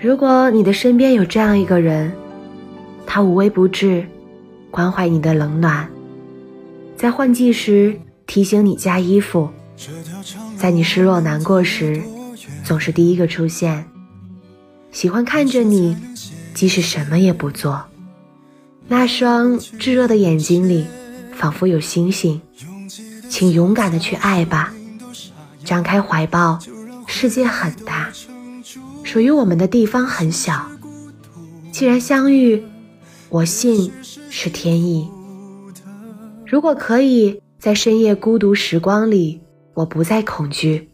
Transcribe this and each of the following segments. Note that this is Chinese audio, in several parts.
如果你的身边有这样一个人，他无微不至，关怀你的冷暖，在换季时提醒你加衣服，在你失落难过时总是第一个出现，喜欢看着你，即使什么也不做，那双炙热的眼睛里仿佛有星星，请勇敢的去爱吧，张开怀抱，世界很大。属于我们的地方很小，既然相遇，我信是天意。如果可以在深夜孤独时光里，我不再恐惧，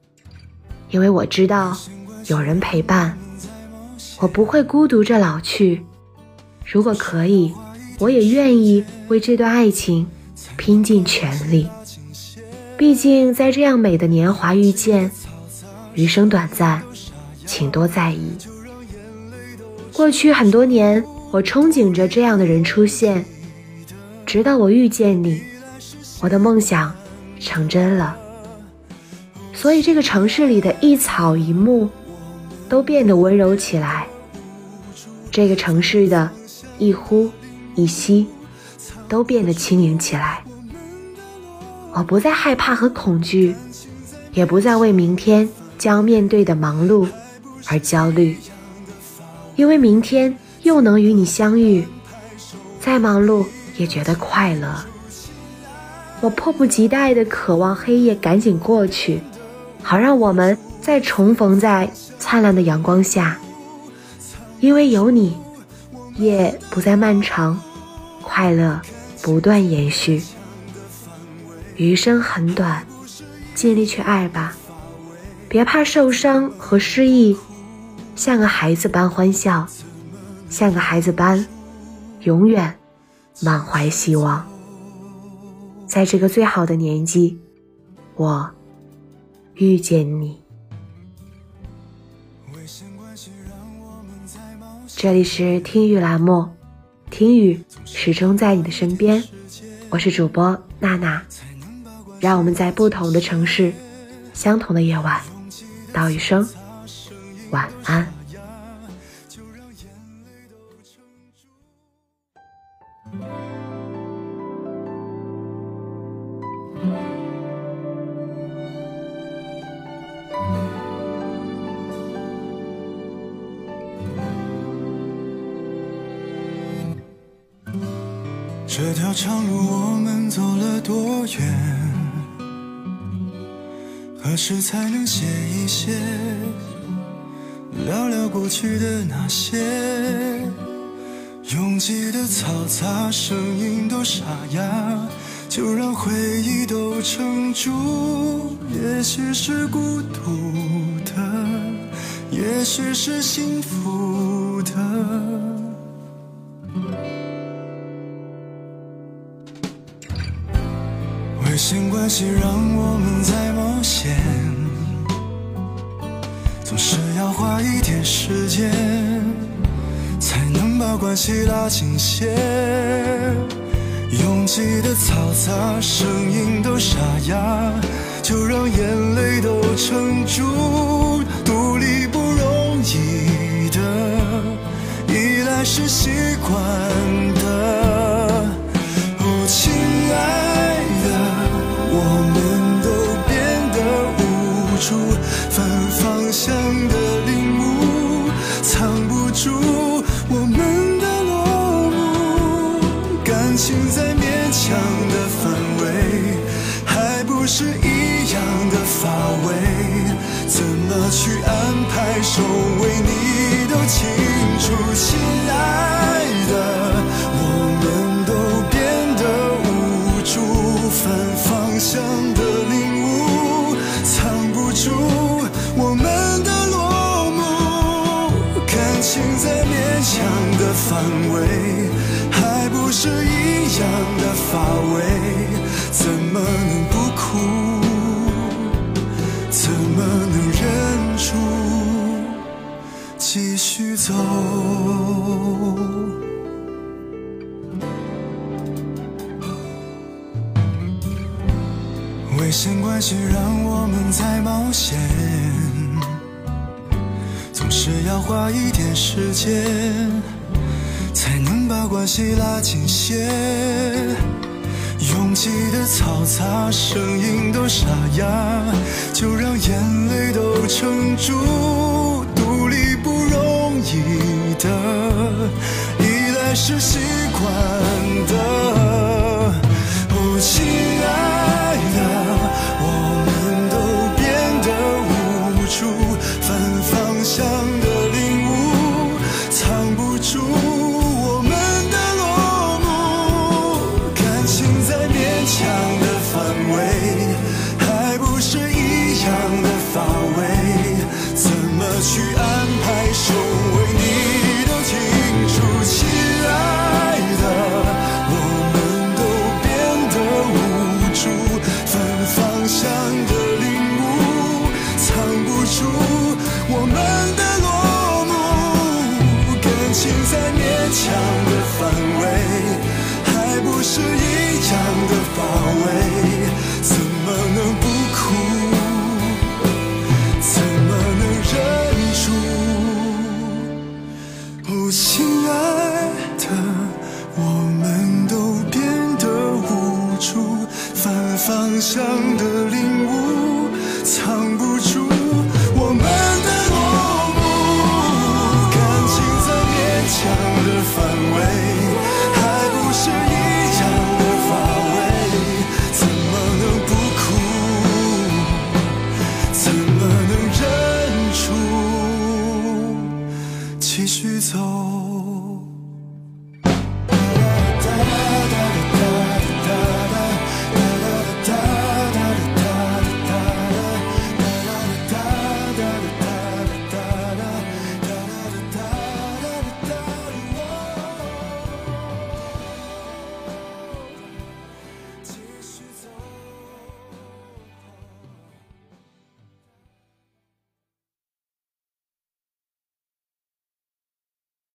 因为我知道有人陪伴，我不会孤独着老去。如果可以，我也愿意为这段爱情拼尽全力。毕竟在这样美的年华遇见，余生短暂。请多在意。过去很多年，我憧憬着这样的人出现，直到我遇见你，我的梦想成真了。所以这个城市里的一草一木都变得温柔起来，这个城市的一呼一吸都变得轻盈起来。我不再害怕和恐惧，也不再为明天将面对的忙碌。而焦虑，因为明天又能与你相遇，再忙碌也觉得快乐。我迫不及待地渴望黑夜赶紧过去，好让我们再重逢在灿烂的阳光下。因为有你，夜不再漫长，快乐不断延续。余生很短，尽力去爱吧，别怕受伤和失意。像个孩子般欢笑，像个孩子般，永远满怀希望。在这个最好的年纪，我遇见你。这里是听雨栏目，听雨始终在你的身边。我是主播娜娜，让我们在不同的城市，相同的夜晚，道一声。晚安。这条长路我们走了多远？何时才能歇一歇？聊聊过去的那些，拥挤的嘈杂，声音都沙哑，就让回忆都撑住。也许是孤独的，也许是幸福的。危险关系让我们在冒险。总是要花一点时间，才能把关系拉近些。拥挤的嘈杂，声音都沙哑，就让眼泪都撑住。独立不容易的，依赖是习惯情再勉强的范围，还不是一样的乏味。怎么去安排收尾，你都清楚，亲爱的，我们都变得无助，反方向的领悟，藏不住我们的落幕，感情在勉。强的范围，是一样的乏味，怎么能不哭？怎么能忍住继续走？危险关系让我们在冒险，总是要花一点时间才能。把关系拉近些，拥挤的嘈杂声音都沙哑，就让眼泪都撑住，独立不容易的，依赖是习惯的。想的方向的领悟藏不住。